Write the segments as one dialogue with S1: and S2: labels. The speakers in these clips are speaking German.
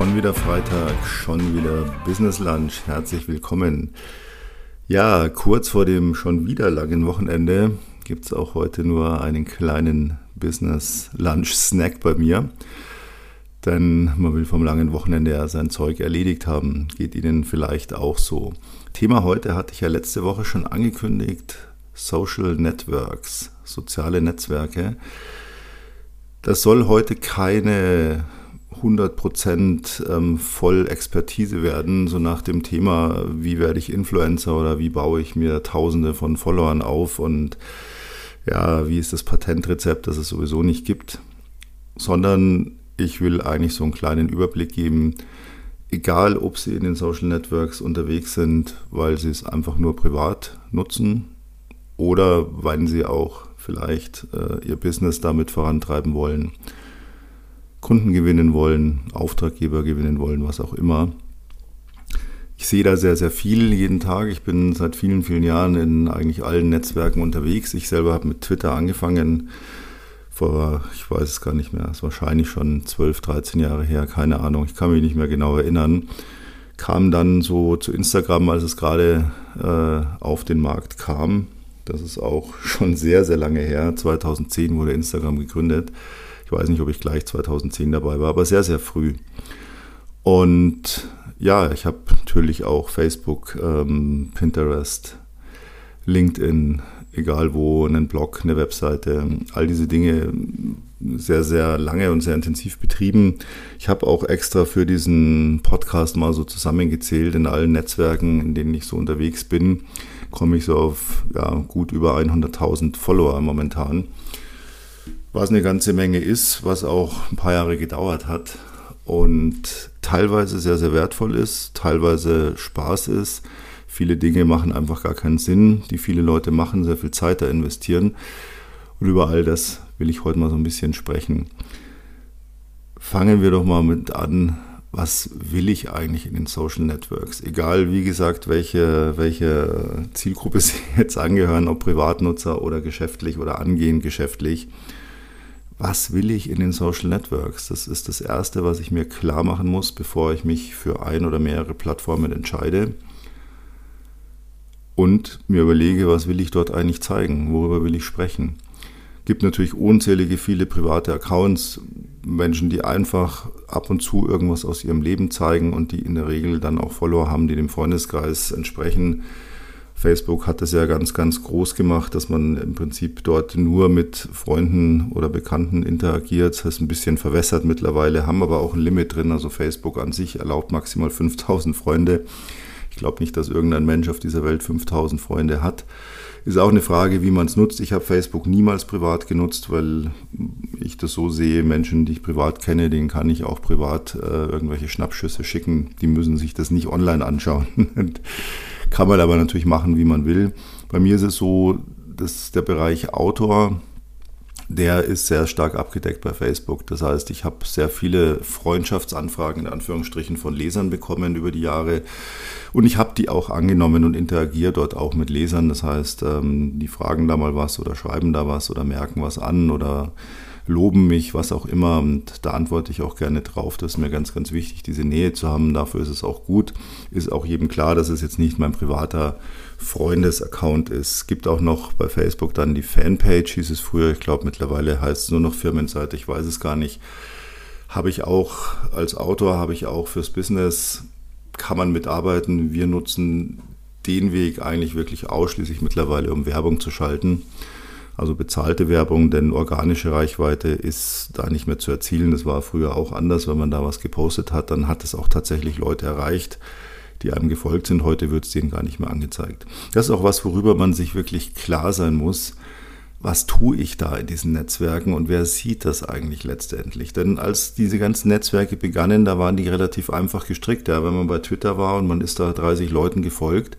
S1: Schon wieder Freitag, schon wieder Business Lunch. Herzlich willkommen. Ja, kurz vor dem schon wieder langen Wochenende gibt es auch heute nur einen kleinen Business Lunch Snack bei mir. Denn man will vom langen Wochenende ja sein Zeug erledigt haben. Geht Ihnen vielleicht auch so. Thema heute hatte ich ja letzte Woche schon angekündigt. Social Networks, soziale Netzwerke. Das soll heute keine 100% ähm, voll Expertise werden, so nach dem Thema, wie werde ich Influencer oder wie baue ich mir Tausende von Followern auf und ja, wie ist das Patentrezept, das es sowieso nicht gibt, sondern ich will eigentlich so einen kleinen Überblick geben, egal ob Sie in den Social Networks unterwegs sind, weil Sie es einfach nur privat nutzen oder weil Sie auch vielleicht äh, Ihr Business damit vorantreiben wollen Kunden gewinnen wollen, Auftraggeber gewinnen wollen, was auch immer. Ich sehe da sehr, sehr viel jeden Tag. Ich bin seit vielen, vielen Jahren in eigentlich allen Netzwerken unterwegs. Ich selber habe mit Twitter angefangen vor, ich weiß es gar nicht mehr, ist wahrscheinlich schon 12, 13 Jahre her, keine Ahnung, ich kann mich nicht mehr genau erinnern. Kam dann so zu Instagram, als es gerade äh, auf den Markt kam. Das ist auch schon sehr, sehr lange her. 2010 wurde Instagram gegründet. Ich weiß nicht, ob ich gleich 2010 dabei war, aber sehr, sehr früh. Und ja, ich habe natürlich auch Facebook, ähm, Pinterest, LinkedIn, egal wo, einen Blog, eine Webseite, all diese Dinge sehr, sehr lange und sehr intensiv betrieben. Ich habe auch extra für diesen Podcast mal so zusammengezählt in allen Netzwerken, in denen ich so unterwegs bin, komme ich so auf ja, gut über 100.000 Follower momentan was eine ganze Menge ist, was auch ein paar Jahre gedauert hat und teilweise sehr, sehr wertvoll ist, teilweise Spaß ist. Viele Dinge machen einfach gar keinen Sinn, die viele Leute machen, sehr viel Zeit da investieren. Und über all das will ich heute mal so ein bisschen sprechen. Fangen wir doch mal mit an, was will ich eigentlich in den Social Networks? Egal, wie gesagt, welche, welche Zielgruppe Sie jetzt angehören, ob Privatnutzer oder geschäftlich oder angehend geschäftlich was will ich in den Social Networks? Das ist das Erste, was ich mir klar machen muss, bevor ich mich für ein oder mehrere Plattformen entscheide. Und mir überlege, was will ich dort eigentlich zeigen? Worüber will ich sprechen? Es gibt natürlich unzählige viele private Accounts, Menschen, die einfach ab und zu irgendwas aus ihrem Leben zeigen und die in der Regel dann auch Follower haben, die dem Freundeskreis entsprechen Facebook hat es ja ganz, ganz groß gemacht, dass man im Prinzip dort nur mit Freunden oder Bekannten interagiert. Das ist ein bisschen verwässert mittlerweile, haben aber auch ein Limit drin. Also Facebook an sich erlaubt maximal 5000 Freunde. Ich glaube nicht, dass irgendein Mensch auf dieser Welt 5000 Freunde hat. Ist auch eine Frage, wie man es nutzt. Ich habe Facebook niemals privat genutzt, weil ich das so sehe, Menschen, die ich privat kenne, denen kann ich auch privat äh, irgendwelche Schnappschüsse schicken. Die müssen sich das nicht online anschauen. Kann man aber natürlich machen, wie man will. Bei mir ist es so, dass der Bereich Autor, der ist sehr stark abgedeckt bei Facebook. Das heißt, ich habe sehr viele Freundschaftsanfragen in Anführungsstrichen von Lesern bekommen über die Jahre und ich habe die auch angenommen und interagiere dort auch mit Lesern. Das heißt, ähm, die fragen da mal was oder schreiben da was oder merken was an oder loben mich, was auch immer. Und da antworte ich auch gerne drauf. Das ist mir ganz, ganz wichtig, diese Nähe zu haben. Dafür ist es auch gut. Ist auch jedem klar, dass es jetzt nicht mein privater Freundesaccount ist. Es gibt auch noch bei Facebook dann die Fanpage, hieß es früher. Ich glaube, mittlerweile heißt es nur noch Firmenseite. Ich weiß es gar nicht. Habe ich auch als Autor, habe ich auch fürs Business, kann man mitarbeiten. Wir nutzen den Weg eigentlich wirklich ausschließlich mittlerweile, um Werbung zu schalten also bezahlte Werbung, denn organische Reichweite ist da nicht mehr zu erzielen. Das war früher auch anders, wenn man da was gepostet hat, dann hat es auch tatsächlich Leute erreicht, die einem gefolgt sind. Heute wird es denen gar nicht mehr angezeigt. Das ist auch was, worüber man sich wirklich klar sein muss. Was tue ich da in diesen Netzwerken und wer sieht das eigentlich letztendlich? Denn als diese ganzen Netzwerke begannen, da waren die relativ einfach gestrickt. Ja, wenn man bei Twitter war und man ist da 30 Leuten gefolgt,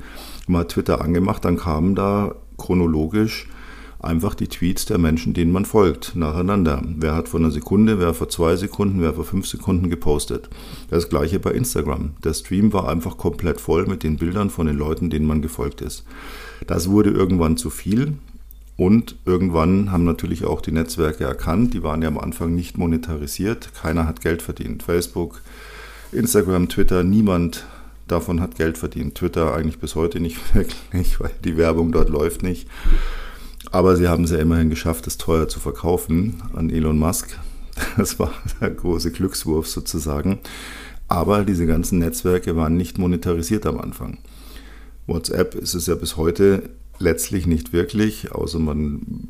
S1: hat Twitter angemacht, dann kamen da chronologisch einfach die Tweets der Menschen, denen man folgt, nacheinander. Wer hat vor einer Sekunde, wer vor zwei Sekunden, wer vor fünf Sekunden gepostet. Das gleiche bei Instagram. Der Stream war einfach komplett voll mit den Bildern von den Leuten, denen man gefolgt ist. Das wurde irgendwann zu viel. Und irgendwann haben natürlich auch die Netzwerke erkannt, die waren ja am Anfang nicht monetarisiert, keiner hat Geld verdient. Facebook, Instagram, Twitter, niemand davon hat Geld verdient. Twitter eigentlich bis heute nicht wirklich, weil die Werbung dort läuft nicht. Aber sie haben es ja immerhin geschafft, es teuer zu verkaufen an Elon Musk. Das war der große Glückswurf sozusagen. Aber diese ganzen Netzwerke waren nicht monetarisiert am Anfang. WhatsApp ist es ja bis heute letztlich nicht wirklich, außer man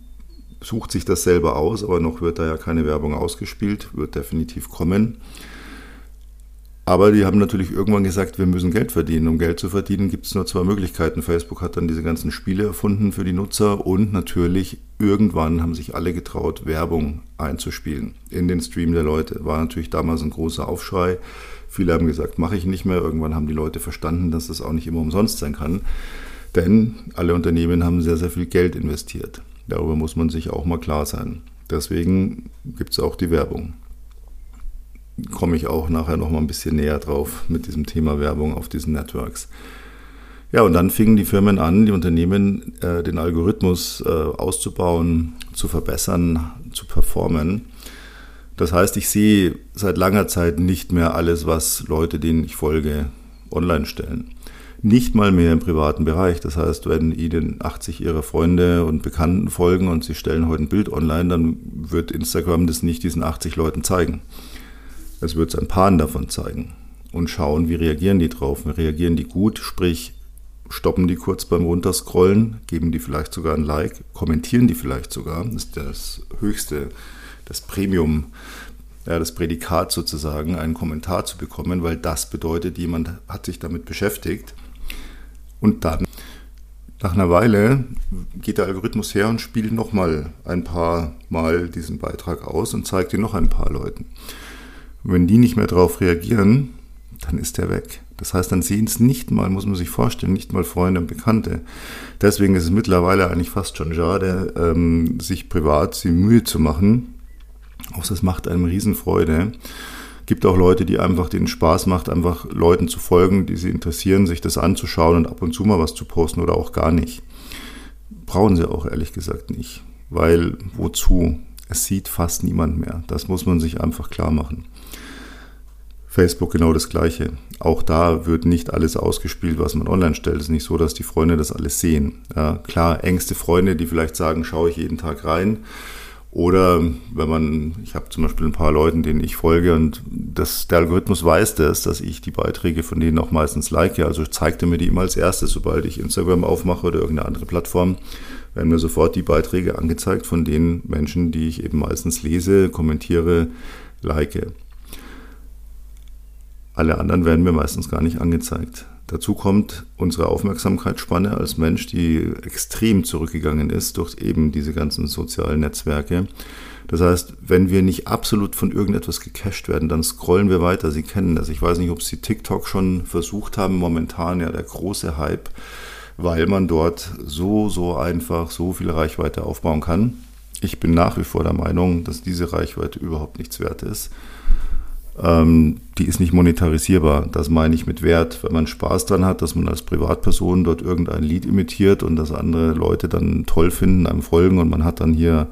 S1: sucht sich das selber aus, aber noch wird da ja keine Werbung ausgespielt, wird definitiv kommen. Aber die haben natürlich irgendwann gesagt, wir müssen Geld verdienen. Um Geld zu verdienen, gibt es nur zwei Möglichkeiten. Facebook hat dann diese ganzen Spiele erfunden für die Nutzer und natürlich irgendwann haben sich alle getraut, Werbung einzuspielen in den Stream der Leute. War natürlich damals ein großer Aufschrei. Viele haben gesagt, mache ich nicht mehr. Irgendwann haben die Leute verstanden, dass das auch nicht immer umsonst sein kann. Denn alle Unternehmen haben sehr, sehr viel Geld investiert. Darüber muss man sich auch mal klar sein. Deswegen gibt es auch die Werbung komme ich auch nachher noch mal ein bisschen näher drauf mit diesem Thema Werbung auf diesen Networks. Ja, und dann fingen die Firmen an, die Unternehmen, äh, den Algorithmus äh, auszubauen, zu verbessern, zu performen. Das heißt, ich sehe seit langer Zeit nicht mehr alles, was Leute, denen ich folge, online stellen. Nicht mal mehr im privaten Bereich. Das heißt, wenn Ihnen 80 Ihrer Freunde und Bekannten folgen und Sie stellen heute ein Bild online, dann wird Instagram das nicht diesen 80 Leuten zeigen. Es wird ein paar davon zeigen und schauen, wie reagieren die drauf. Reagieren die gut, sprich stoppen die kurz beim Runterscrollen, geben die vielleicht sogar ein Like, kommentieren die vielleicht sogar. Das ist das höchste, das Premium, ja, das Prädikat sozusagen, einen Kommentar zu bekommen, weil das bedeutet, jemand hat sich damit beschäftigt. Und dann, nach einer Weile, geht der Algorithmus her und spielt nochmal ein paar Mal diesen Beitrag aus und zeigt ihn noch ein paar Leuten. Wenn die nicht mehr darauf reagieren, dann ist der weg. Das heißt, dann sehen es nicht mal, muss man sich vorstellen, nicht mal Freunde und Bekannte. Deswegen ist es mittlerweile eigentlich fast schon schade, ähm, sich privat die Mühe zu machen. Auch das macht einem Riesenfreude. Gibt auch Leute, die einfach den Spaß macht, einfach Leuten zu folgen, die sie interessieren, sich das anzuschauen und ab und zu mal was zu posten oder auch gar nicht. Brauchen sie auch ehrlich gesagt nicht. Weil wozu? Es sieht fast niemand mehr. Das muss man sich einfach klar machen. Facebook genau das Gleiche. Auch da wird nicht alles ausgespielt, was man online stellt. Es ist nicht so, dass die Freunde das alles sehen. Ja, klar, engste Freunde, die vielleicht sagen, schaue ich jeden Tag rein. Oder wenn man, ich habe zum Beispiel ein paar Leuten, denen ich folge und das, der Algorithmus weiß das, dass ich die Beiträge von denen auch meistens like. Also zeigt er mir die immer als erstes, sobald ich Instagram aufmache oder irgendeine andere Plattform, werden mir sofort die Beiträge angezeigt von den Menschen, die ich eben meistens lese, kommentiere, like. Alle anderen werden mir meistens gar nicht angezeigt. Dazu kommt unsere Aufmerksamkeitsspanne als Mensch, die extrem zurückgegangen ist durch eben diese ganzen sozialen Netzwerke. Das heißt, wenn wir nicht absolut von irgendetwas gecached werden, dann scrollen wir weiter. Sie kennen das. Ich weiß nicht, ob Sie TikTok schon versucht haben. Momentan ja der große Hype, weil man dort so, so einfach so viel Reichweite aufbauen kann. Ich bin nach wie vor der Meinung, dass diese Reichweite überhaupt nichts wert ist ähm, die ist nicht monetarisierbar. Das meine ich mit Wert. Wenn man Spaß dran hat, dass man als Privatperson dort irgendein Lied imitiert und das andere Leute dann toll finden, einem folgen und man hat dann hier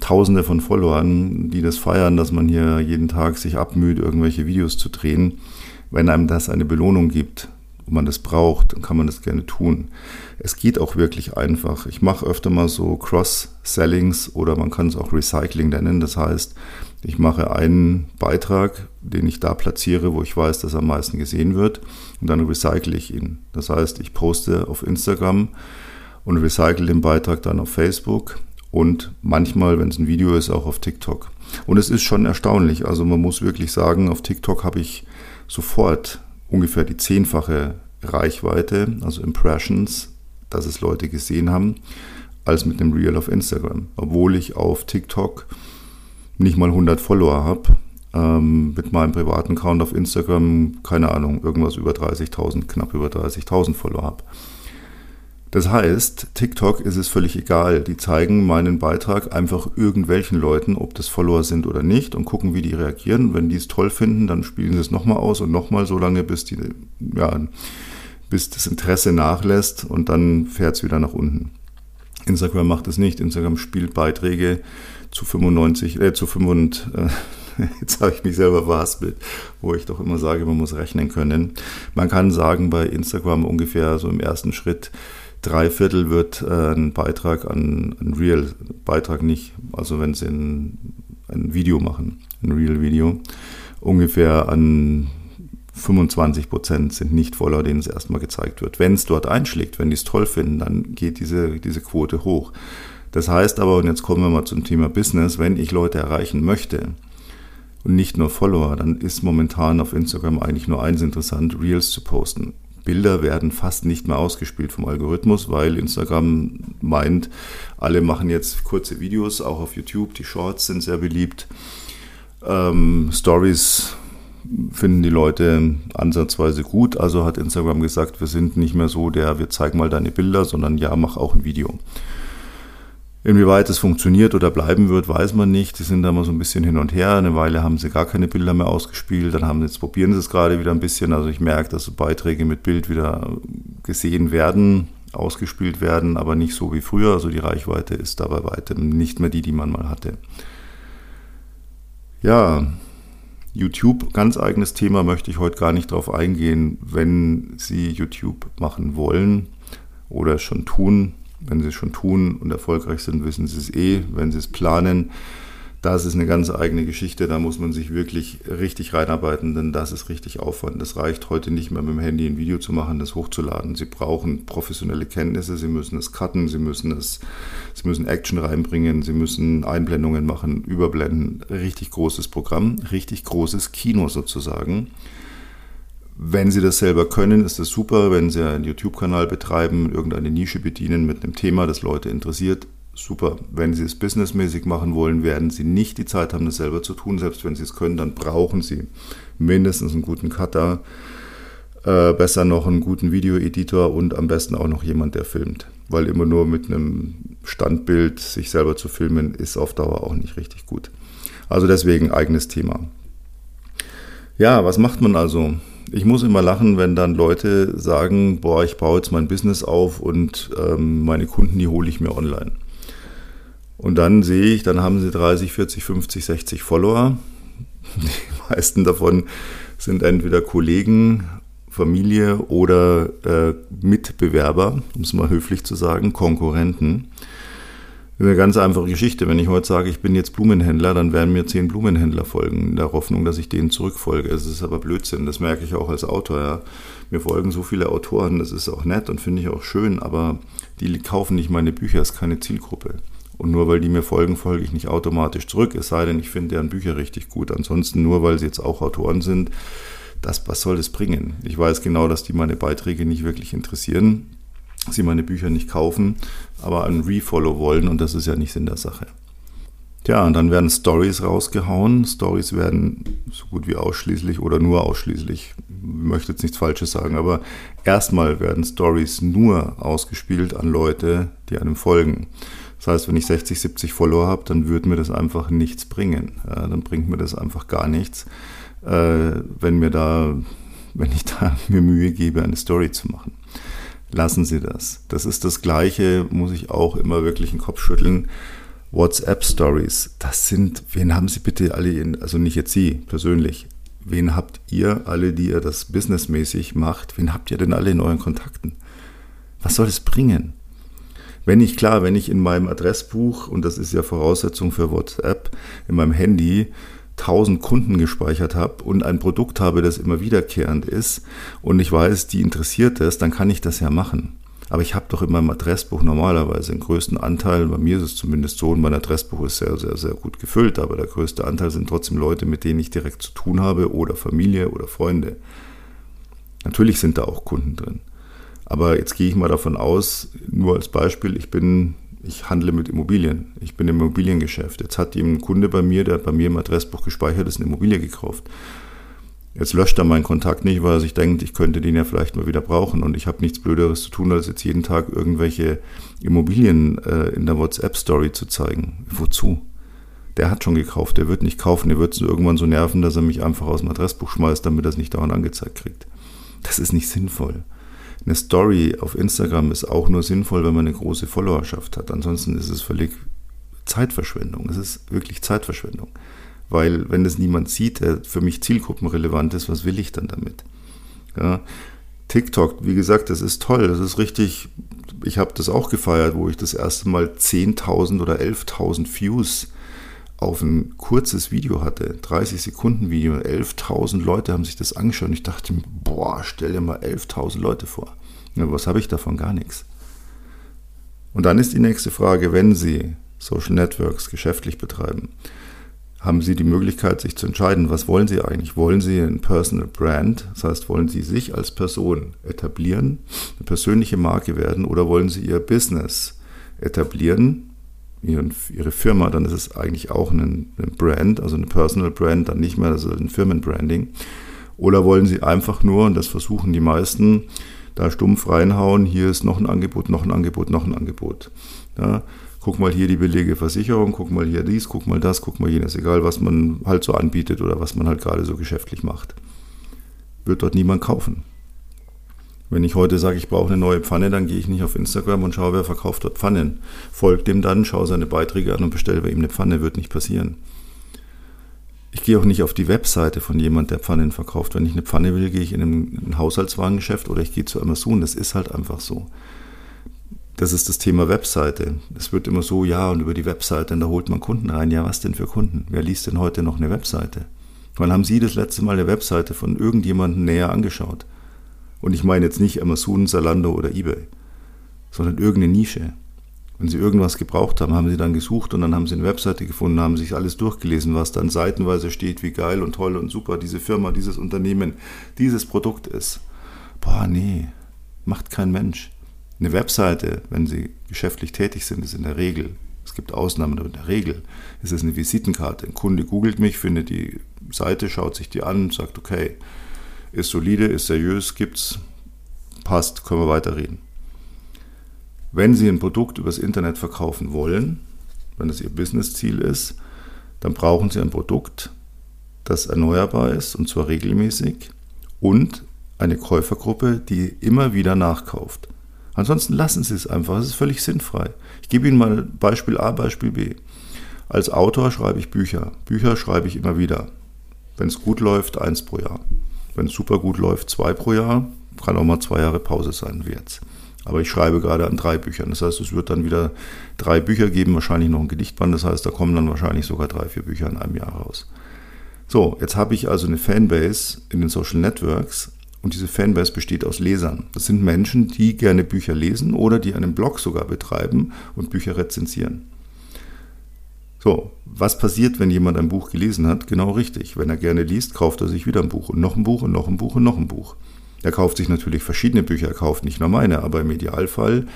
S1: Tausende von Followern, die das feiern, dass man hier jeden Tag sich abmüht, irgendwelche Videos zu drehen. Wenn einem das eine Belohnung gibt und man das braucht, dann kann man das gerne tun. Es geht auch wirklich einfach. Ich mache öfter mal so Cross-Sellings oder man kann es auch Recycling nennen. Das heißt, ich mache einen Beitrag, den ich da platziere, wo ich weiß, dass er am meisten gesehen wird, und dann recycle ich ihn. Das heißt, ich poste auf Instagram und recycle den Beitrag dann auf Facebook und manchmal, wenn es ein Video ist, auch auf TikTok. Und es ist schon erstaunlich. Also man muss wirklich sagen, auf TikTok habe ich sofort ungefähr die zehnfache Reichweite, also Impressions, dass es Leute gesehen haben, als mit dem Reel auf Instagram. Obwohl ich auf TikTok nicht mal 100 Follower habe, ähm, mit meinem privaten Account auf Instagram, keine Ahnung, irgendwas über 30.000, knapp über 30.000 Follower habe. Das heißt, TikTok ist es völlig egal. Die zeigen meinen Beitrag einfach irgendwelchen Leuten, ob das Follower sind oder nicht, und gucken, wie die reagieren. Wenn die es toll finden, dann spielen sie es nochmal aus und nochmal so lange, bis, die, ja, bis das Interesse nachlässt und dann fährt es wieder nach unten. Instagram macht es nicht. Instagram spielt Beiträge zu 95, äh, zu 95, Jetzt habe ich mich selber verhaspelt, wo ich doch immer sage, man muss rechnen können. Man kann sagen, bei Instagram ungefähr so im ersten Schritt drei Viertel wird äh, ein Beitrag an ein Real, Beitrag nicht, also wenn sie ein, ein Video machen, ein Real-Video, ungefähr an 25 Prozent sind nicht Follower, denen es erstmal gezeigt wird. Wenn es dort einschlägt, wenn die es toll finden, dann geht diese, diese Quote hoch. Das heißt aber, und jetzt kommen wir mal zum Thema Business, wenn ich Leute erreichen möchte und nicht nur Follower, dann ist momentan auf Instagram eigentlich nur eins interessant, Reels zu posten. Bilder werden fast nicht mehr ausgespielt vom Algorithmus, weil Instagram meint, alle machen jetzt kurze Videos, auch auf YouTube. Die Shorts sind sehr beliebt. Ähm, Stories finden die Leute ansatzweise gut. Also hat Instagram gesagt, wir sind nicht mehr so der, wir zeigen mal deine Bilder, sondern ja, mach auch ein Video. Inwieweit es funktioniert oder bleiben wird, weiß man nicht. Die sind da mal so ein bisschen hin und her. Eine Weile haben sie gar keine Bilder mehr ausgespielt. Dann haben jetzt probieren sie es gerade wieder ein bisschen. Also ich merke, dass Beiträge mit Bild wieder gesehen werden, ausgespielt werden, aber nicht so wie früher. Also die Reichweite ist da bei weitem nicht mehr die, die man mal hatte. Ja, YouTube, ganz eigenes Thema, möchte ich heute gar nicht drauf eingehen. Wenn Sie YouTube machen wollen oder schon tun, wenn Sie es schon tun und erfolgreich sind, wissen Sie es eh. Wenn Sie es planen, das ist eine ganz eigene Geschichte. Da muss man sich wirklich richtig reinarbeiten, denn das ist richtig Aufwand. Das reicht heute nicht mehr mit dem Handy ein Video zu machen, das hochzuladen. Sie brauchen professionelle Kenntnisse, Sie müssen es cutten, Sie müssen es, Sie müssen Action reinbringen, Sie müssen Einblendungen machen, überblenden. Richtig großes Programm, richtig großes Kino sozusagen. Wenn Sie das selber können, ist das super. Wenn Sie einen YouTube-Kanal betreiben, irgendeine Nische bedienen mit einem Thema, das Leute interessiert, super. Wenn Sie es businessmäßig machen wollen, werden Sie nicht die Zeit haben, das selber zu tun. Selbst wenn Sie es können, dann brauchen Sie mindestens einen guten Cutter, äh, besser noch einen guten Videoeditor und am besten auch noch jemand, der filmt. Weil immer nur mit einem Standbild sich selber zu filmen, ist auf Dauer auch nicht richtig gut. Also deswegen eigenes Thema. Ja, was macht man also? ich muss immer lachen, wenn dann Leute sagen, boah, ich baue jetzt mein Business auf und ähm, meine Kunden, die hole ich mir online. Und dann sehe ich, dann haben sie 30, 40, 50, 60 Follower. Die meisten davon sind entweder Kollegen, Familie oder äh, Mitbewerber, um es mal höflich zu sagen, Konkurrenten. Eine ganz einfache Geschichte. Wenn ich heute sage, ich bin jetzt Blumenhändler, dann werden mir zehn Blumenhändler folgen, in der Hoffnung, dass ich denen zurückfolge. Es ist aber Blödsinn, das merke ich auch als Autor. Ja. Mir folgen so viele Autoren, das ist auch nett und finde ich auch schön, aber die kaufen nicht meine Bücher, ist keine Zielgruppe. Und nur weil die mir folgen, folge ich nicht automatisch zurück, es sei denn, ich finde deren Bücher richtig gut. Ansonsten nur, weil sie jetzt auch Autoren sind, das, was soll das bringen? Ich weiß genau, dass die meine Beiträge nicht wirklich interessieren sie meine Bücher nicht kaufen, aber einen Refollow wollen und das ist ja nicht Sinn der Sache. Tja, und dann werden Stories rausgehauen. Stories werden so gut wie ausschließlich oder nur ausschließlich, ich möchte jetzt nichts Falsches sagen, aber erstmal werden Stories nur ausgespielt an Leute, die einem folgen. Das heißt, wenn ich 60, 70 Follower habe, dann würde mir das einfach nichts bringen. Ja, dann bringt mir das einfach gar nichts, äh, wenn mir da, wenn ich da mir Mühe gebe, eine Story zu machen lassen Sie das. Das ist das Gleiche, muss ich auch immer wirklich den Kopf schütteln. WhatsApp-Stories, das sind, wen haben Sie bitte alle, in, also nicht jetzt Sie persönlich, wen habt ihr alle, die ihr das businessmäßig macht, wen habt ihr denn alle in euren Kontakten? Was soll es bringen? Wenn ich, klar, wenn ich in meinem Adressbuch, und das ist ja Voraussetzung für WhatsApp, in meinem Handy 1000 Kunden gespeichert habe und ein Produkt habe, das immer wiederkehrend ist und ich weiß, die interessiert es, dann kann ich das ja machen. Aber ich habe doch in meinem Adressbuch normalerweise den größten Anteil, bei mir ist es zumindest so, und mein Adressbuch ist sehr, sehr, sehr gut gefüllt, aber der größte Anteil sind trotzdem Leute, mit denen ich direkt zu tun habe oder Familie oder Freunde. Natürlich sind da auch Kunden drin. Aber jetzt gehe ich mal davon aus, nur als Beispiel, ich bin ich handle mit Immobilien. Ich bin im Immobiliengeschäft. Jetzt hat ein Kunde bei mir, der hat bei mir im Adressbuch gespeichert ist, eine Immobilie gekauft. Jetzt löscht er meinen Kontakt nicht, weil er sich denkt, ich könnte den ja vielleicht mal wieder brauchen. Und ich habe nichts Blöderes zu tun, als jetzt jeden Tag irgendwelche Immobilien äh, in der WhatsApp-Story zu zeigen. Wozu? Der hat schon gekauft, der wird nicht kaufen, der wird es irgendwann so nerven, dass er mich einfach aus dem Adressbuch schmeißt, damit er es nicht dauernd angezeigt kriegt. Das ist nicht sinnvoll. Eine Story auf Instagram ist auch nur sinnvoll, wenn man eine große Followerschaft hat. Ansonsten ist es völlig Zeitverschwendung. Es ist wirklich Zeitverschwendung. Weil wenn das niemand sieht, der für mich zielgruppenrelevant ist, was will ich dann damit? Ja. TikTok, wie gesagt, das ist toll, das ist richtig, ich habe das auch gefeiert, wo ich das erste Mal 10.000 oder 11.000 Views auf ein kurzes Video hatte, 30 Sekunden Video, 11.000 Leute haben sich das angeschaut und ich dachte, boah, stell dir mal 11.000 Leute vor. Was habe ich davon? Gar nichts. Und dann ist die nächste Frage, wenn Sie Social Networks geschäftlich betreiben, haben Sie die Möglichkeit, sich zu entscheiden, was wollen Sie eigentlich? Wollen Sie ein Personal Brand, das heißt, wollen Sie sich als Person etablieren, eine persönliche Marke werden oder wollen Sie Ihr Business etablieren, Ihre Firma, dann ist es eigentlich auch ein, Brand, also eine Personal Brand, dann nicht mehr, das ist ein Firmenbranding. Oder wollen Sie einfach nur, und das versuchen die meisten, da stumpf reinhauen, hier ist noch ein Angebot, noch ein Angebot, noch ein Angebot. Ja, guck mal hier die billige Versicherung, guck mal hier dies, guck mal das, guck mal jenes, egal was man halt so anbietet oder was man halt gerade so geschäftlich macht. Wird dort niemand kaufen. Wenn ich heute sage, ich brauche eine neue Pfanne, dann gehe ich nicht auf Instagram und schaue, wer verkauft dort Pfannen. Folgt dem dann, schaue seine Beiträge an und bestelle bei ihm eine Pfanne, wird nicht passieren. Ich gehe auch nicht auf die Webseite von jemand, der Pfannen verkauft. Wenn ich eine Pfanne will, gehe ich in ein Haushaltswarengeschäft oder ich gehe zu Amazon. Das ist halt einfach so. Das ist das Thema Webseite. Es wird immer so, ja, und über die Webseite, und da holt man Kunden rein. Ja, was denn für Kunden? Wer liest denn heute noch eine Webseite? Wann haben Sie das letzte Mal eine Webseite von irgendjemandem näher angeschaut? Und ich meine jetzt nicht Amazon, Zalando oder eBay, sondern irgendeine Nische. Wenn Sie irgendwas gebraucht haben, haben Sie dann gesucht und dann haben Sie eine Webseite gefunden, haben sich alles durchgelesen, was dann seitenweise steht, wie geil und toll und super diese Firma, dieses Unternehmen, dieses Produkt ist. Boah, nee, macht kein Mensch. Eine Webseite, wenn Sie geschäftlich tätig sind, ist in der Regel, es gibt Ausnahmen, aber in der Regel ist es eine Visitenkarte. Ein Kunde googelt mich, findet die Seite, schaut sich die an sagt, okay, ist solide, ist seriös, gibt's, passt, können wir weiterreden. Wenn Sie ein Produkt übers Internet verkaufen wollen, wenn das Ihr Businessziel ist, dann brauchen Sie ein Produkt, das erneuerbar ist und zwar regelmäßig und eine Käufergruppe, die immer wieder nachkauft. Ansonsten lassen Sie es einfach, es ist völlig sinnfrei. Ich gebe Ihnen mal Beispiel A, Beispiel B. Als Autor schreibe ich Bücher. Bücher schreibe ich immer wieder. Wenn es gut läuft, eins pro Jahr. Wenn es super gut läuft, zwei pro Jahr. Kann auch mal zwei Jahre Pause sein wie jetzt. Aber ich schreibe gerade an drei Büchern. Das heißt, es wird dann wieder drei Bücher geben, wahrscheinlich noch ein Gedichtband. Das heißt, da kommen dann wahrscheinlich sogar drei, vier Bücher in einem Jahr raus. So, jetzt habe ich also eine Fanbase in den Social Networks und diese Fanbase besteht aus Lesern. Das sind Menschen, die gerne Bücher lesen oder die einen Blog sogar betreiben und Bücher rezensieren. So, was passiert, wenn jemand ein Buch gelesen hat? Genau richtig. Wenn er gerne liest, kauft er sich wieder ein Buch und noch ein Buch und noch ein Buch und noch ein Buch. Er kauft sich natürlich verschiedene Bücher, er kauft nicht nur meine, aber im Idealfall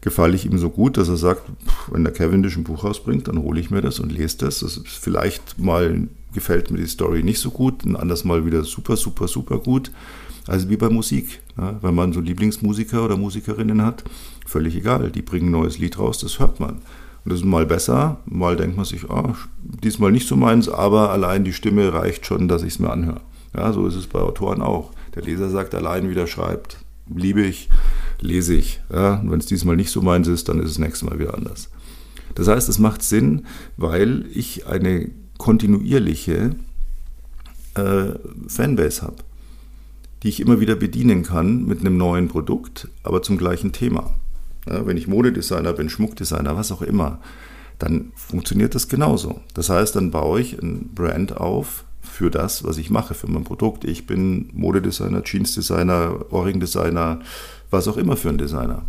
S1: gefalle ich ihm so gut, dass er sagt, wenn der Cavendish ein Buch rausbringt, dann hole ich mir das und lese das. das ist vielleicht mal gefällt mir die Story nicht so gut, ein anderes Mal wieder super, super, super gut. Also wie bei Musik. Ja, wenn man so Lieblingsmusiker oder Musikerinnen hat, völlig egal. Die bringen ein neues Lied raus, das hört man. Und das ist mal besser, mal denkt man sich, oh, diesmal nicht so meins, aber allein die Stimme reicht schon, dass ich es mir anhöre. Ja, so ist es bei Autoren auch. Der Leser sagt allein, wie der schreibt, liebe ich, lese ich. Ja, wenn es diesmal nicht so meins ist, dann ist es nächstes Mal wieder anders. Das heißt, es macht Sinn, weil ich eine kontinuierliche äh, Fanbase habe, die ich immer wieder bedienen kann mit einem neuen Produkt, aber zum gleichen Thema. Ja, wenn ich Modedesigner bin, Schmuckdesigner, was auch immer, dann funktioniert das genauso. Das heißt, dann baue ich ein Brand auf für das, was ich mache, für mein Produkt. Ich bin Modedesigner, Jeansdesigner, Ohrringdesigner, was auch immer für ein Designer.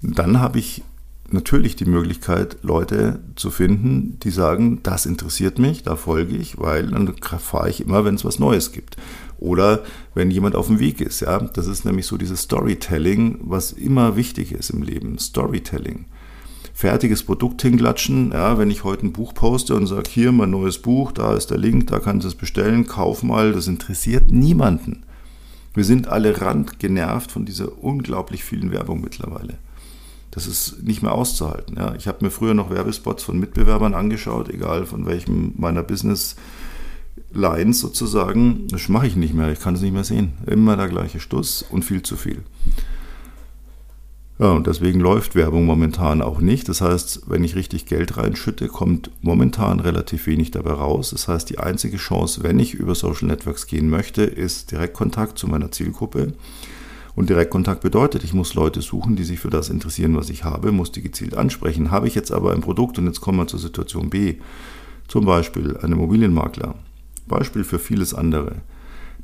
S1: Dann habe ich natürlich die Möglichkeit, Leute zu finden, die sagen, das interessiert mich, da folge ich, weil dann fahre ich immer, wenn es was Neues gibt. Oder wenn jemand auf dem Weg ist. Ja? Das ist nämlich so dieses Storytelling, was immer wichtig ist im Leben. Storytelling. Fertiges Produkt hinklatschen, ja, wenn ich heute ein Buch poste und sage, hier mein neues Buch, da ist der Link, da kannst du es bestellen, kauf mal, das interessiert niemanden. Wir sind alle randgenervt von dieser unglaublich vielen Werbung mittlerweile. Das ist nicht mehr auszuhalten. Ja. Ich habe mir früher noch Werbespots von Mitbewerbern angeschaut, egal von welchem meiner Business Lines sozusagen. Das mache ich nicht mehr, ich kann es nicht mehr sehen. Immer der gleiche Stuss und viel zu viel. Ja, und deswegen läuft Werbung momentan auch nicht. Das heißt, wenn ich richtig Geld reinschütte, kommt momentan relativ wenig dabei raus. Das heißt, die einzige Chance, wenn ich über Social Networks gehen möchte, ist Direktkontakt zu meiner Zielgruppe. Und Direktkontakt bedeutet, ich muss Leute suchen, die sich für das interessieren, was ich habe, muss die gezielt ansprechen. Habe ich jetzt aber ein Produkt und jetzt kommen wir zur Situation B, zum Beispiel ein Immobilienmakler, Beispiel für vieles andere.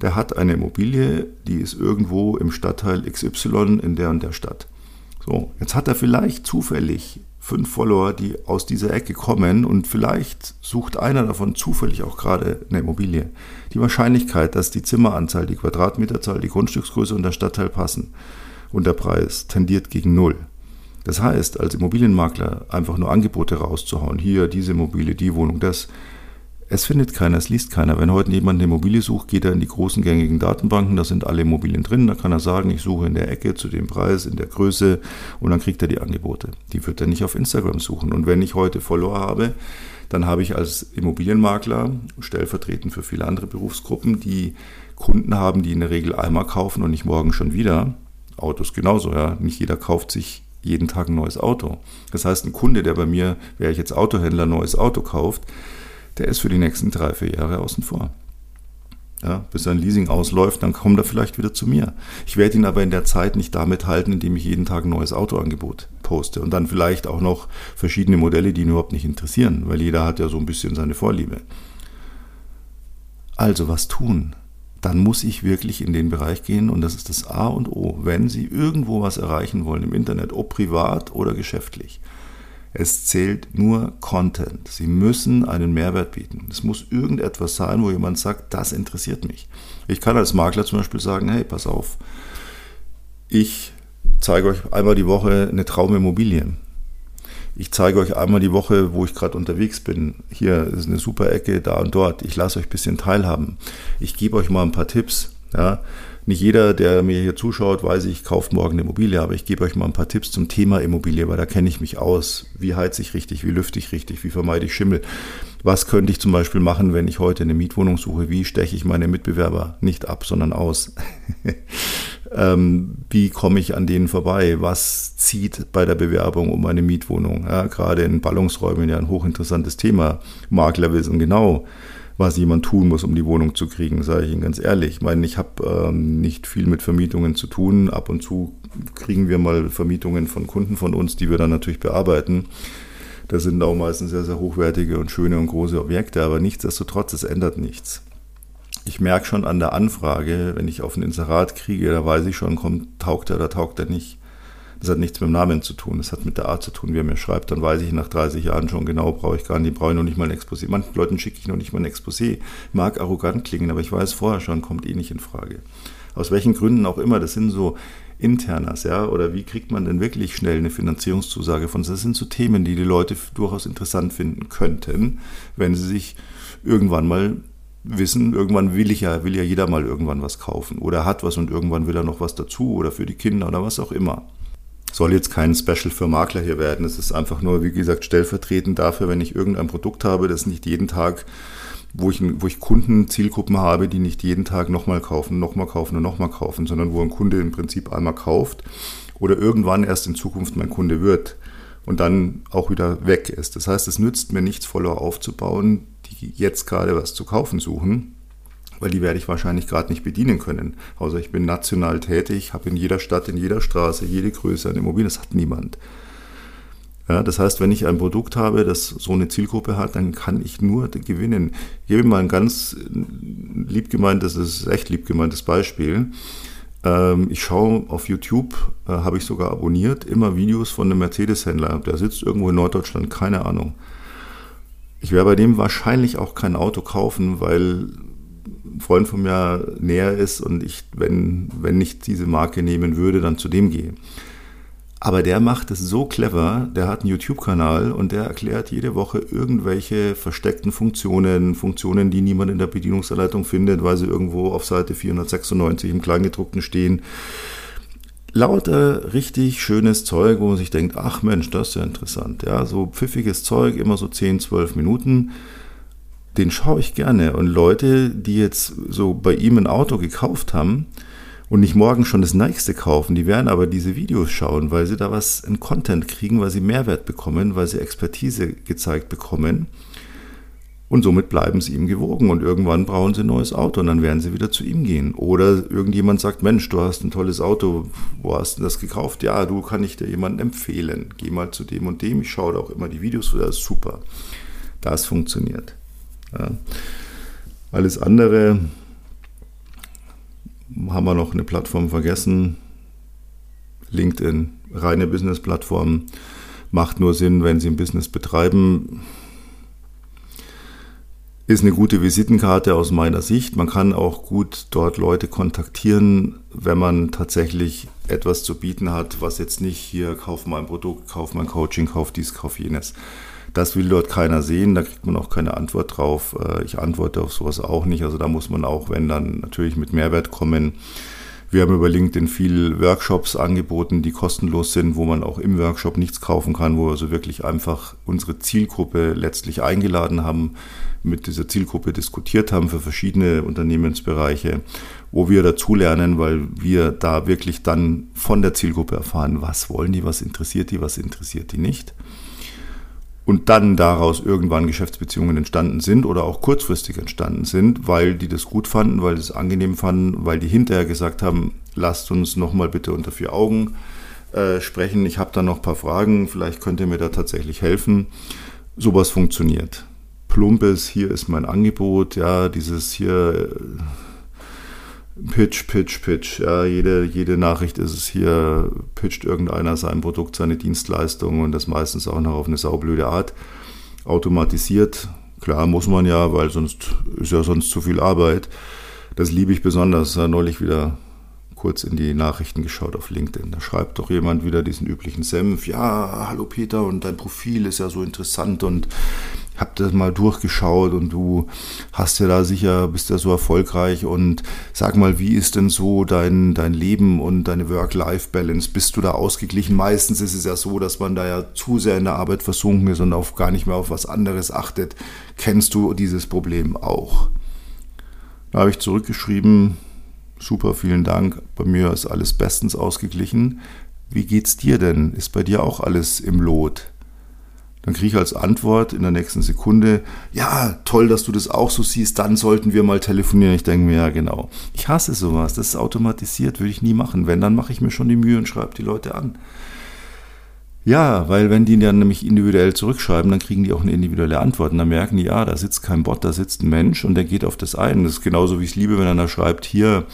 S1: Der hat eine Immobilie, die ist irgendwo im Stadtteil XY in der und der Stadt. So, jetzt hat er vielleicht zufällig fünf Follower, die aus dieser Ecke kommen und vielleicht sucht einer davon zufällig auch gerade eine Immobilie. Die Wahrscheinlichkeit, dass die Zimmeranzahl, die Quadratmeterzahl, die Grundstücksgröße und der Stadtteil passen und der Preis tendiert gegen null. Das heißt, als Immobilienmakler einfach nur Angebote rauszuhauen, hier diese Immobilie, die Wohnung, das, es findet keiner, es liest keiner. Wenn heute jemand eine Immobilie sucht, geht er in die großen gängigen Datenbanken, da sind alle Immobilien drin, da kann er sagen, ich suche in der Ecke zu dem Preis, in der Größe und dann kriegt er die Angebote. Die wird er nicht auf Instagram suchen. Und wenn ich heute Follower habe, dann habe ich als Immobilienmakler, stellvertretend für viele andere Berufsgruppen, die Kunden haben, die in der Regel einmal kaufen und nicht morgen schon wieder. Autos genauso, ja. Nicht jeder kauft sich jeden Tag ein neues Auto. Das heißt, ein Kunde, der bei mir, wäre ich jetzt Autohändler, ein neues Auto kauft, der ist für die nächsten drei, vier Jahre außen vor. Ja, bis sein Leasing ausläuft, dann kommt er vielleicht wieder zu mir. Ich werde ihn aber in der Zeit nicht damit halten, indem ich jeden Tag ein neues Autoangebot poste und dann vielleicht auch noch verschiedene Modelle, die ihn überhaupt nicht interessieren, weil jeder hat ja so ein bisschen seine Vorliebe. Also was tun? Dann muss ich wirklich in den Bereich gehen und das ist das A und O, wenn Sie irgendwo was erreichen wollen im Internet, ob privat oder geschäftlich es zählt nur Content. Sie müssen einen Mehrwert bieten. Es muss irgendetwas sein, wo jemand sagt, das interessiert mich. Ich kann als Makler zum Beispiel sagen, hey, pass auf, ich zeige euch einmal die Woche eine Traumimmobilie. Ich zeige euch einmal die Woche, wo ich gerade unterwegs bin. Hier ist eine super Ecke, da und dort. Ich lasse euch ein bisschen teilhaben. Ich gebe euch mal ein paar Tipps. Ja, nicht jeder, der mir hier zuschaut, weiß ich, kauft morgen eine Immobilie, aber ich gebe euch mal ein paar Tipps zum Thema Immobilie, weil da kenne ich mich aus. Wie heize ich richtig, wie lüfte ich richtig, wie vermeide ich Schimmel? Was könnte ich zum Beispiel machen, wenn ich heute eine Mietwohnung suche? Wie steche ich meine Mitbewerber nicht ab, sondern aus? ähm, wie komme ich an denen vorbei? Was zieht bei der Bewerbung um eine Mietwohnung? Ja, gerade in Ballungsräumen ja ein hochinteressantes Thema. Makler wissen genau, was jemand tun muss, um die Wohnung zu kriegen, sage ich Ihnen ganz ehrlich. Ich meine, ich habe ähm, nicht viel mit Vermietungen zu tun. Ab und zu kriegen wir mal Vermietungen von Kunden von uns, die wir dann natürlich bearbeiten. Das sind auch meistens sehr, sehr hochwertige und schöne und große Objekte, aber nichtsdestotrotz, es ändert nichts. Ich merke schon an der Anfrage, wenn ich auf ein Inserat kriege, da weiß ich schon, kommt, taugt er oder taugt er nicht. Das hat nichts mit dem Namen zu tun, das hat mit der Art zu tun, wie er mir schreibt. Dann weiß ich nach 30 Jahren schon genau, brauche ich gar nicht, brauche ich noch nicht mal ein Exposé. Manchen Leuten schicke ich noch nicht mal ein Exposé. Mag arrogant klingen, aber ich weiß vorher schon, kommt eh nicht in Frage. Aus welchen Gründen auch immer, das sind so Internas, ja, oder wie kriegt man denn wirklich schnell eine Finanzierungszusage von? Das sind so Themen, die die Leute durchaus interessant finden könnten, wenn sie sich irgendwann mal wissen, irgendwann will ich ja, will ja jeder mal irgendwann was kaufen oder hat was und irgendwann will er noch was dazu oder für die Kinder oder was auch immer soll jetzt kein Special für Makler hier werden. Es ist einfach nur, wie gesagt, stellvertretend dafür, wenn ich irgendein Produkt habe, das nicht jeden Tag, wo ich, wo ich Kunden, Zielgruppen habe, die nicht jeden Tag nochmal kaufen, nochmal kaufen und nochmal kaufen, sondern wo ein Kunde im Prinzip einmal kauft oder irgendwann erst in Zukunft mein Kunde wird und dann auch wieder weg ist. Das heißt, es nützt mir nichts, Follower aufzubauen, die jetzt gerade was zu kaufen suchen, weil die werde ich wahrscheinlich gerade nicht bedienen können. Außer ich bin national tätig, habe in jeder Stadt, in jeder Straße, jede Größe eine Immobilie, das hat niemand. Ja, das heißt, wenn ich ein Produkt habe, das so eine Zielgruppe hat, dann kann ich nur gewinnen. Ich gebe mal ein ganz lieb gemeintes, das ist echt lieb gemeintes Beispiel. Ähm, ich schaue auf YouTube, äh, habe ich sogar abonniert, immer Videos von einem Mercedes-Händler. Der sitzt irgendwo in Norddeutschland, keine Ahnung. Ich werde bei dem wahrscheinlich auch kein Auto kaufen, weil Freund von mir näher ist und ich, wenn, wenn ich diese Marke nehmen würde, dann zu dem gehe. Aber der macht es so clever, der hat einen YouTube-Kanal und der erklärt jede Woche irgendwelche versteckten Funktionen, Funktionen, die niemand in der Bedienungsanleitung findet, weil sie irgendwo auf Seite 496 im Kleingedruckten stehen. Lauter richtig schönes Zeug, wo man sich denkt, ach Mensch, das ist ja interessant. Ja, so pfiffiges Zeug, immer so 10, 12 Minuten den schaue ich gerne. Und Leute, die jetzt so bei ihm ein Auto gekauft haben und nicht morgen schon das nächste kaufen. Die werden aber diese Videos schauen, weil sie da was in Content kriegen, weil sie Mehrwert bekommen, weil sie Expertise gezeigt bekommen. Und somit bleiben sie ihm gewogen und irgendwann brauchen sie ein neues Auto und dann werden sie wieder zu ihm gehen. Oder irgendjemand sagt, Mensch, du hast ein tolles Auto, wo hast du das gekauft? Ja, du kann ich dir jemanden empfehlen. Geh mal zu dem und dem. Ich schaue da auch immer die Videos, das ist super. Das funktioniert. Ja. Alles andere haben wir noch eine Plattform vergessen. LinkedIn, reine Business-Plattform, macht nur Sinn, wenn Sie ein Business betreiben ist eine gute Visitenkarte aus meiner Sicht. Man kann auch gut dort Leute kontaktieren, wenn man tatsächlich etwas zu bieten hat, was jetzt nicht hier, kauf mal ein Produkt, kauf mal ein Coaching, kauf dies, kauf jenes. Das will dort keiner sehen, da kriegt man auch keine Antwort drauf. Äh, ich antworte auf sowas auch nicht. Also da muss man auch, wenn dann natürlich mit Mehrwert kommen. Wir haben über LinkedIn viel Workshops angeboten, die kostenlos sind, wo man auch im Workshop nichts kaufen kann, wo wir also wirklich einfach unsere Zielgruppe letztlich eingeladen haben, mit dieser Zielgruppe diskutiert haben für verschiedene Unternehmensbereiche, wo wir dazulernen, weil wir da wirklich dann von der Zielgruppe erfahren, was wollen die, was interessiert die, was interessiert die nicht und dann daraus irgendwann Geschäftsbeziehungen entstanden sind oder auch kurzfristig entstanden sind, weil die das gut fanden, weil die es angenehm fanden, weil die hinterher gesagt haben, lasst uns nochmal bitte unter vier Augen äh, sprechen. Ich habe da noch ein paar Fragen, vielleicht könnt ihr mir da tatsächlich helfen. Sowas funktioniert. Plumpes, hier ist mein Angebot, ja, dieses hier Pitch, Pitch, Pitch. Ja, jede, jede Nachricht ist es hier, pitcht irgendeiner sein Produkt, seine Dienstleistung und das meistens auch noch auf eine saublöde Art. Automatisiert, klar muss man ja, weil sonst ist ja sonst zu viel Arbeit. Das liebe ich besonders. Ja, neulich wieder kurz in die Nachrichten geschaut auf LinkedIn. Da schreibt doch jemand wieder diesen üblichen Senf. Ja, hallo Peter, und dein Profil ist ja so interessant und hab das mal durchgeschaut und du hast ja da sicher, bist ja so erfolgreich und sag mal, wie ist denn so dein, dein Leben und deine Work-Life-Balance? Bist du da ausgeglichen? Meistens ist es ja so, dass man da ja zu sehr in der Arbeit versunken ist und auf gar nicht mehr auf was anderes achtet. Kennst du dieses Problem auch? Da habe ich zurückgeschrieben, super, vielen Dank, bei mir ist alles bestens ausgeglichen. Wie geht's dir denn? Ist bei dir auch alles im Lot? Dann kriege ich als Antwort in der nächsten Sekunde, ja, toll, dass du das auch so siehst, dann sollten wir mal telefonieren. Ich denke mir, ja, genau. Ich hasse sowas, das ist automatisiert, würde ich nie machen. Wenn, dann mache ich mir schon die Mühe und schreibe die Leute an. Ja, weil wenn die dann nämlich individuell zurückschreiben, dann kriegen die auch eine individuelle Antwort. Und dann merken die, ja, da sitzt kein Bot, da sitzt ein Mensch und der geht auf das ein. Das ist genauso, wie ich es liebe, wenn einer schreibt, hier,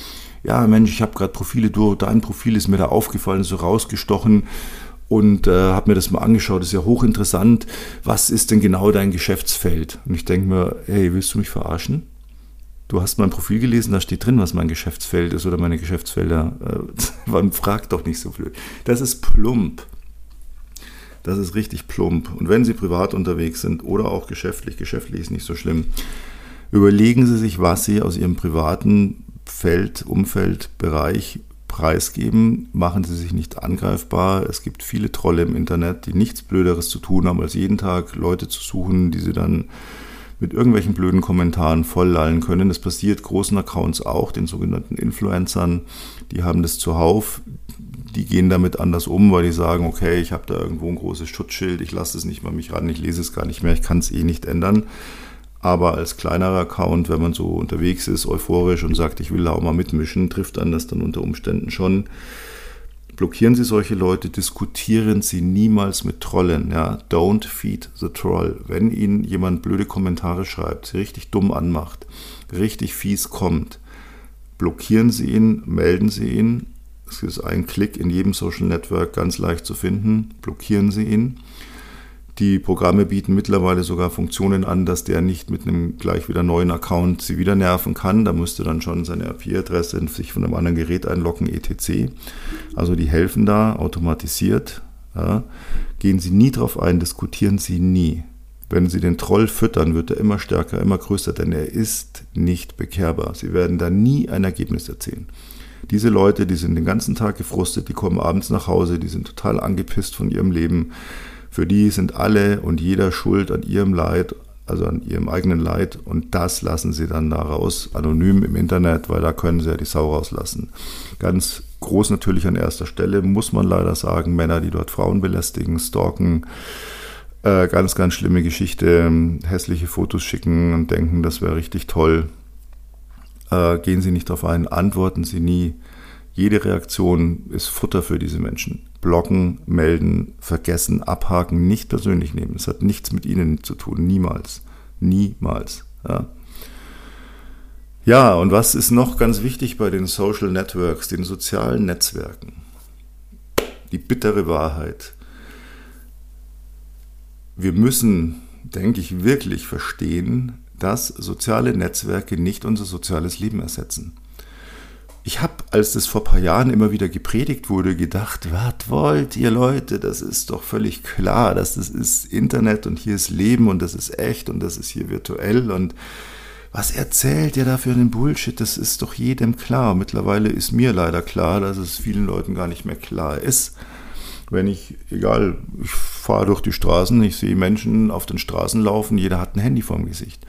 S1: ja, Mensch, ich habe gerade Profile durch, dein Profil ist mir da aufgefallen, so rausgestochen und äh, habe mir das mal angeschaut. Das ist ja hochinteressant. Was ist denn genau dein Geschäftsfeld? Und ich denke mir, hey, willst du mich verarschen? Du hast mein Profil gelesen, da steht drin, was mein Geschäftsfeld ist oder meine Geschäftsfelder. Äh, man fragt doch nicht so blöd. Das ist plump. Das ist richtig plump. Und wenn Sie privat unterwegs sind oder auch geschäftlich, geschäftlich ist nicht so schlimm, überlegen Sie sich, was Sie aus Ihrem privaten Feld, Umfeld, Bereich preisgeben, machen Sie sich nicht angreifbar. Es gibt viele Trolle im Internet, die nichts Blöderes zu tun haben, als jeden Tag Leute zu suchen, die sie dann mit irgendwelchen blöden Kommentaren volllallen können. Das passiert großen Accounts auch, den sogenannten Influencern. Die haben das zuhauf. Die gehen damit anders um, weil die sagen, okay, ich habe da irgendwo ein großes Schutzschild, ich lasse es nicht mal mich ran, ich lese es gar nicht mehr, ich kann es eh nicht ändern. Aber als kleinerer Account, wenn man so unterwegs ist, euphorisch und sagt, ich will da auch mal mitmischen, trifft dann das dann unter Umständen schon. Blockieren Sie solche Leute, diskutieren Sie niemals mit Trollen. Ja? Don't feed the troll. Wenn Ihnen jemand blöde Kommentare schreibt, richtig dumm anmacht, richtig fies kommt, blockieren Sie ihn, melden Sie ihn. Es ist ein Klick in jedem Social Network ganz leicht zu finden. Blockieren Sie ihn. Die Programme bieten mittlerweile sogar Funktionen an, dass der nicht mit einem gleich wieder neuen Account sie wieder nerven kann. Da müsste dann schon seine IP-Adresse sich von einem anderen Gerät einloggen, etc. Also die helfen da automatisiert. Ja. Gehen Sie nie drauf ein, diskutieren Sie nie. Wenn Sie den Troll füttern, wird er immer stärker, immer größer, denn er ist nicht bekehrbar. Sie werden da nie ein Ergebnis erzielen. Diese Leute, die sind den ganzen Tag gefrustet, die kommen abends nach Hause, die sind total angepisst von ihrem Leben für die sind alle und jeder schuld an ihrem Leid, also an ihrem eigenen Leid. Und das lassen sie dann da raus, anonym im Internet, weil da können sie ja die Sau rauslassen. Ganz groß natürlich an erster Stelle, muss man leider sagen, Männer, die dort Frauen belästigen, stalken, äh, ganz, ganz schlimme Geschichte, hässliche Fotos schicken und denken, das wäre richtig toll. Äh, gehen Sie nicht darauf ein, antworten Sie nie. Jede Reaktion ist Futter für diese Menschen. Blocken, melden, vergessen, abhaken, nicht persönlich nehmen. Es hat nichts mit Ihnen zu tun. Niemals. Niemals. Ja. ja, und was ist noch ganz wichtig bei den Social Networks, den sozialen Netzwerken? Die bittere Wahrheit. Wir müssen, denke ich, wirklich verstehen, dass soziale Netzwerke nicht unser soziales Leben ersetzen. Ich habe, als das vor ein paar Jahren immer wieder gepredigt wurde, gedacht, was wollt ihr Leute? Das ist doch völlig klar, dass das ist Internet und hier ist Leben und das ist echt und das ist hier virtuell und was erzählt ihr da für einen Bullshit? Das ist doch jedem klar. Mittlerweile ist mir leider klar, dass es vielen Leuten gar nicht mehr klar ist. Wenn ich, egal, ich fahre durch die Straßen, ich sehe Menschen auf den Straßen laufen, jeder hat ein Handy vorm Gesicht.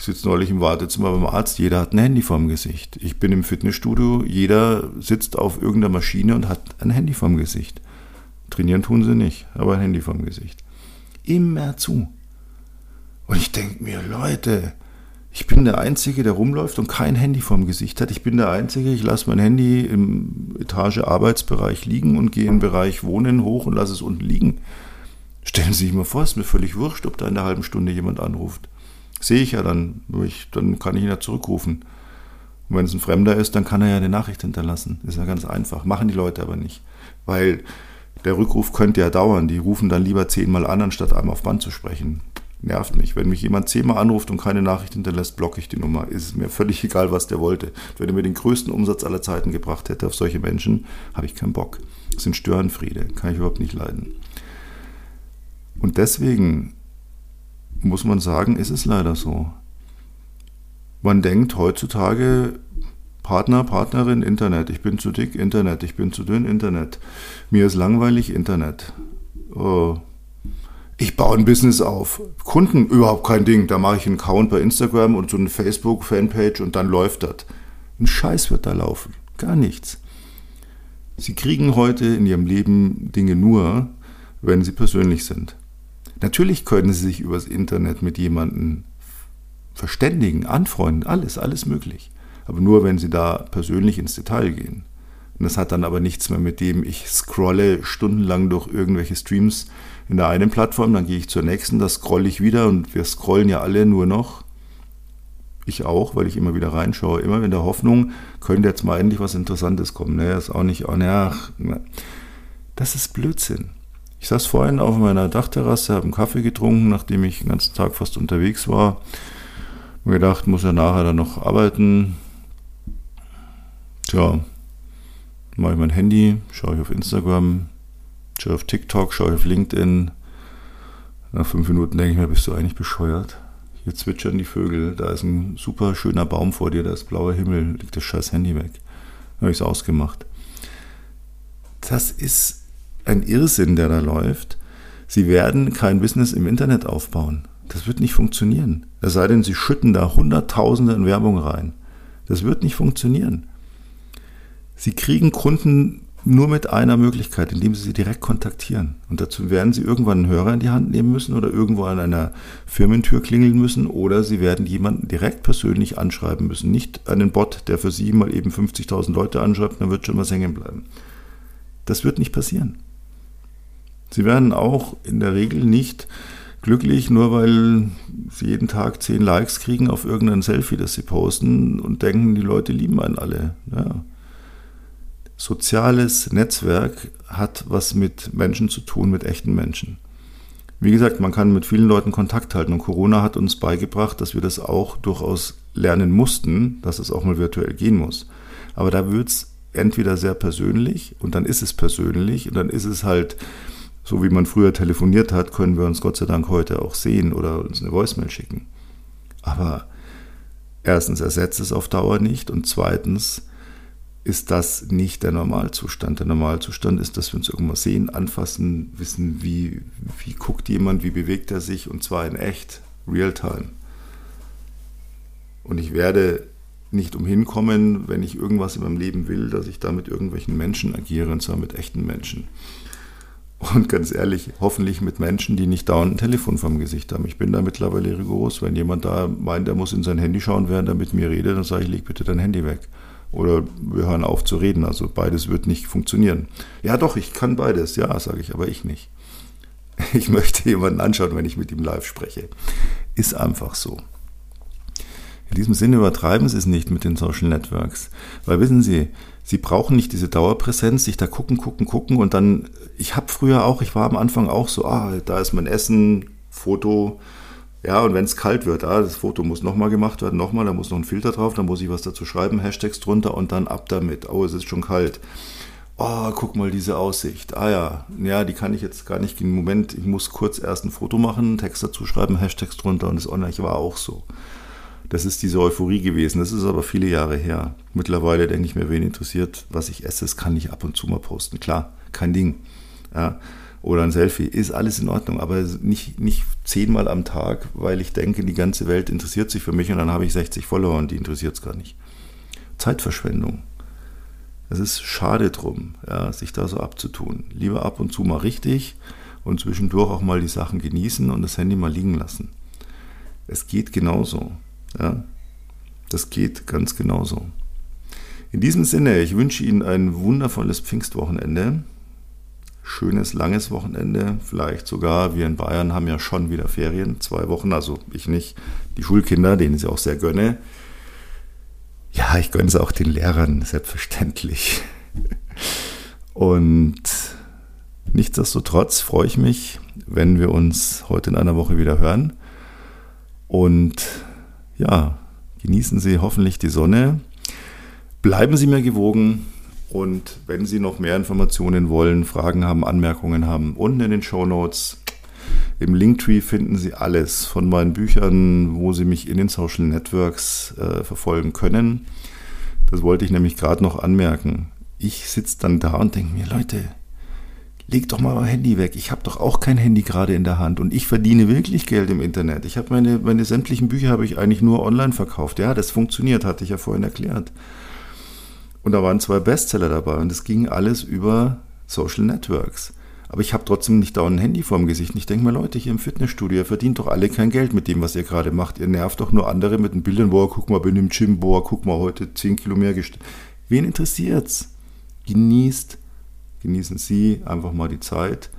S1: Ich sitze neulich im Wartezimmer beim Arzt, jeder hat ein Handy vorm Gesicht. Ich bin im Fitnessstudio, jeder sitzt auf irgendeiner Maschine und hat ein Handy vorm Gesicht. Trainieren tun sie nicht, aber ein Handy vorm Gesicht. Immer zu. Und ich denke mir, Leute, ich bin der Einzige, der rumläuft und kein Handy vorm Gesicht hat. Ich bin der Einzige, ich lasse mein Handy im Etage Arbeitsbereich liegen und gehe den Bereich Wohnen hoch und lasse es unten liegen. Stellen Sie sich mal vor, es ist mir völlig wurscht, ob da in einer halben Stunde jemand anruft sehe ich ja dann, ich, dann kann ich ihn ja zurückrufen. Und wenn es ein Fremder ist, dann kann er ja eine Nachricht hinterlassen. Ist ja ganz einfach. Machen die Leute aber nicht. Weil der Rückruf könnte ja dauern. Die rufen dann lieber zehnmal an, anstatt einmal auf Band zu sprechen. Nervt mich. Wenn mich jemand zehnmal anruft und keine Nachricht hinterlässt, blocke ich die Nummer. Ist mir völlig egal, was der wollte. Wenn er mir den größten Umsatz aller Zeiten gebracht hätte auf solche Menschen, habe ich keinen Bock. Das sind Störenfriede. Kann ich überhaupt nicht leiden. Und deswegen muss man sagen, ist es leider so. Man denkt heutzutage, Partner, Partnerin, Internet. Ich bin zu dick, Internet. Ich bin zu dünn, Internet. Mir ist langweilig, Internet. Oh. Ich baue ein Business auf. Kunden, überhaupt kein Ding. Da mache ich einen Account bei Instagram und so eine Facebook-Fanpage und dann läuft das. Ein Scheiß wird da laufen. Gar nichts. Sie kriegen heute in ihrem Leben Dinge nur, wenn sie persönlich sind. Natürlich können sie sich übers Internet mit jemandem verständigen, anfreunden, alles, alles möglich. Aber nur, wenn sie da persönlich ins Detail gehen. Und das hat dann aber nichts mehr mit dem, ich scrolle stundenlang durch irgendwelche Streams in der einen Plattform, dann gehe ich zur nächsten, da scrolle ich wieder und wir scrollen ja alle nur noch. Ich auch, weil ich immer wieder reinschaue, immer in der Hoffnung, könnte jetzt mal endlich was Interessantes kommen. Ne, ist auch nicht, oh, ach, das ist Blödsinn. Ich saß vorhin auf meiner Dachterrasse, habe einen Kaffee getrunken, nachdem ich den ganzen Tag fast unterwegs war. Mir gedacht, muss ja nachher dann noch arbeiten. Tja, mache ich mein Handy, schaue ich auf Instagram, schaue auf TikTok, schaue ich auf LinkedIn. Nach fünf Minuten denke ich mir, bist du eigentlich bescheuert? Hier zwitschern die Vögel, da ist ein super schöner Baum vor dir, da ist blauer Himmel, liegt das scheiß Handy weg. Habe ich es ausgemacht. Das ist ein Irrsinn, der da läuft. Sie werden kein Business im Internet aufbauen. Das wird nicht funktionieren. Es sei denn, Sie schütten da Hunderttausende in Werbung rein. Das wird nicht funktionieren. Sie kriegen Kunden nur mit einer Möglichkeit, indem Sie sie direkt kontaktieren. Und dazu werden Sie irgendwann einen Hörer in die Hand nehmen müssen oder irgendwo an einer Firmentür klingeln müssen oder Sie werden jemanden direkt persönlich anschreiben müssen. Nicht einen Bot, der für Sie mal eben 50.000 Leute anschreibt, dann wird schon was hängen bleiben. Das wird nicht passieren. Sie werden auch in der Regel nicht glücklich, nur weil sie jeden Tag zehn Likes kriegen auf irgendein Selfie, das sie posten und denken, die Leute lieben einen alle. Ja. Soziales Netzwerk hat was mit Menschen zu tun, mit echten Menschen. Wie gesagt, man kann mit vielen Leuten Kontakt halten und Corona hat uns beigebracht, dass wir das auch durchaus lernen mussten, dass es auch mal virtuell gehen muss. Aber da wird es entweder sehr persönlich und dann ist es persönlich und dann ist es halt so wie man früher telefoniert hat, können wir uns Gott sei Dank heute auch sehen oder uns eine Voicemail schicken. Aber erstens ersetzt es auf Dauer nicht und zweitens ist das nicht der Normalzustand. Der Normalzustand ist, dass wir uns irgendwas sehen, anfassen, wissen, wie, wie guckt jemand, wie bewegt er sich und zwar in echt. Realtime. Und ich werde nicht umhin kommen, wenn ich irgendwas in meinem Leben will, dass ich da mit irgendwelchen Menschen agiere, und zwar mit echten Menschen. Und ganz ehrlich, hoffentlich mit Menschen, die nicht dauernd ein Telefon vom Gesicht haben. Ich bin da mittlerweile rigoros. Wenn jemand da meint, er muss in sein Handy schauen, während er mit mir redet, dann sage ich, leg bitte dein Handy weg. Oder wir hören auf zu reden. Also beides wird nicht funktionieren. Ja doch, ich kann beides. Ja, sage ich, aber ich nicht. Ich möchte jemanden anschauen, wenn ich mit ihm live spreche. Ist einfach so. In diesem Sinne übertreiben Sie es nicht mit den Social Networks. Weil wissen Sie, Sie brauchen nicht diese Dauerpräsenz, sich da gucken, gucken, gucken und dann, ich habe früher auch, ich war am Anfang auch so, ah, da ist mein Essen, Foto, ja, und wenn es kalt wird, ah, das Foto muss nochmal gemacht werden, nochmal, da muss noch ein Filter drauf, da muss ich was dazu schreiben, Hashtags drunter und dann ab damit. Oh, es ist schon kalt. Oh, guck mal diese Aussicht. Ah ja, ja, die kann ich jetzt gar nicht im Moment. Ich muss kurz erst ein Foto machen, Text dazu schreiben, Hashtags drunter und das online war auch so. Das ist diese Euphorie gewesen. Das ist aber viele Jahre her. Mittlerweile denke ich mir, wen interessiert, was ich esse, das kann ich ab und zu mal posten. Klar, kein Ding. Ja. Oder ein Selfie, ist alles in Ordnung, aber nicht, nicht zehnmal am Tag, weil ich denke, die ganze Welt interessiert sich für mich und dann habe ich 60 Follower und die interessiert es gar nicht. Zeitverschwendung. Es ist schade drum, ja, sich da so abzutun. Lieber ab und zu mal richtig und zwischendurch auch mal die Sachen genießen und das Handy mal liegen lassen. Es geht genauso. Ja, das geht ganz genauso. In diesem Sinne, ich wünsche Ihnen ein wundervolles Pfingstwochenende. Schönes, langes Wochenende. Vielleicht sogar, wir in Bayern haben ja schon wieder Ferien, zwei Wochen, also ich nicht. Die Schulkinder, denen ich auch sehr gönne. Ja, ich gönne es auch den Lehrern, selbstverständlich. Und nichtsdestotrotz freue ich mich, wenn wir uns heute in einer Woche wieder hören. Und ja, genießen Sie hoffentlich die Sonne. Bleiben Sie mir gewogen. Und wenn Sie noch mehr Informationen wollen, Fragen haben, Anmerkungen haben, unten in den Show Notes im Linktree finden Sie alles von meinen Büchern, wo Sie mich in den Social Networks äh, verfolgen können. Das wollte ich nämlich gerade noch anmerken. Ich sitze dann da und denke mir, Leute, leg doch mal mein Handy weg. Ich habe doch auch kein Handy gerade in der Hand und ich verdiene wirklich Geld im Internet. Ich habe meine, meine sämtlichen Bücher habe ich eigentlich nur online verkauft. Ja, das funktioniert, hatte ich ja vorhin erklärt. Und da waren zwei Bestseller dabei und es ging alles über Social Networks. Aber ich habe trotzdem nicht da ein Handy vorm Gesicht. Und ich denke mir, Leute, hier im Fitnessstudio, ihr verdient doch alle kein Geld mit dem, was ihr gerade macht. Ihr nervt doch nur andere mit den Bildern, boah, guck mal, bin im Gym, boah, guck mal, heute 10 Kilo mehr gestellt. Wen interessiert's? Genießt Genießen Sie einfach mal die Zeit.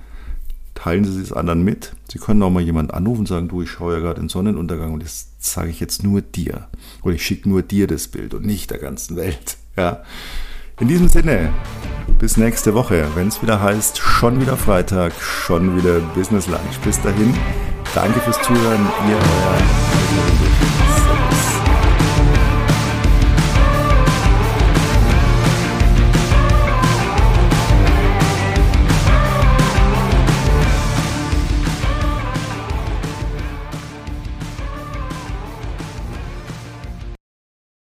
S1: Teilen Sie es anderen mit. Sie können auch mal jemanden anrufen und sagen, du, ich schaue ja gerade den Sonnenuntergang und das sage ich jetzt nur dir. Oder ich schicke nur dir das Bild und nicht der ganzen Welt. Ja. In diesem Sinne, bis nächste Woche, wenn es wieder heißt, schon wieder Freitag, schon wieder Business Lunch. Bis dahin, danke fürs Zuhören, ihr euer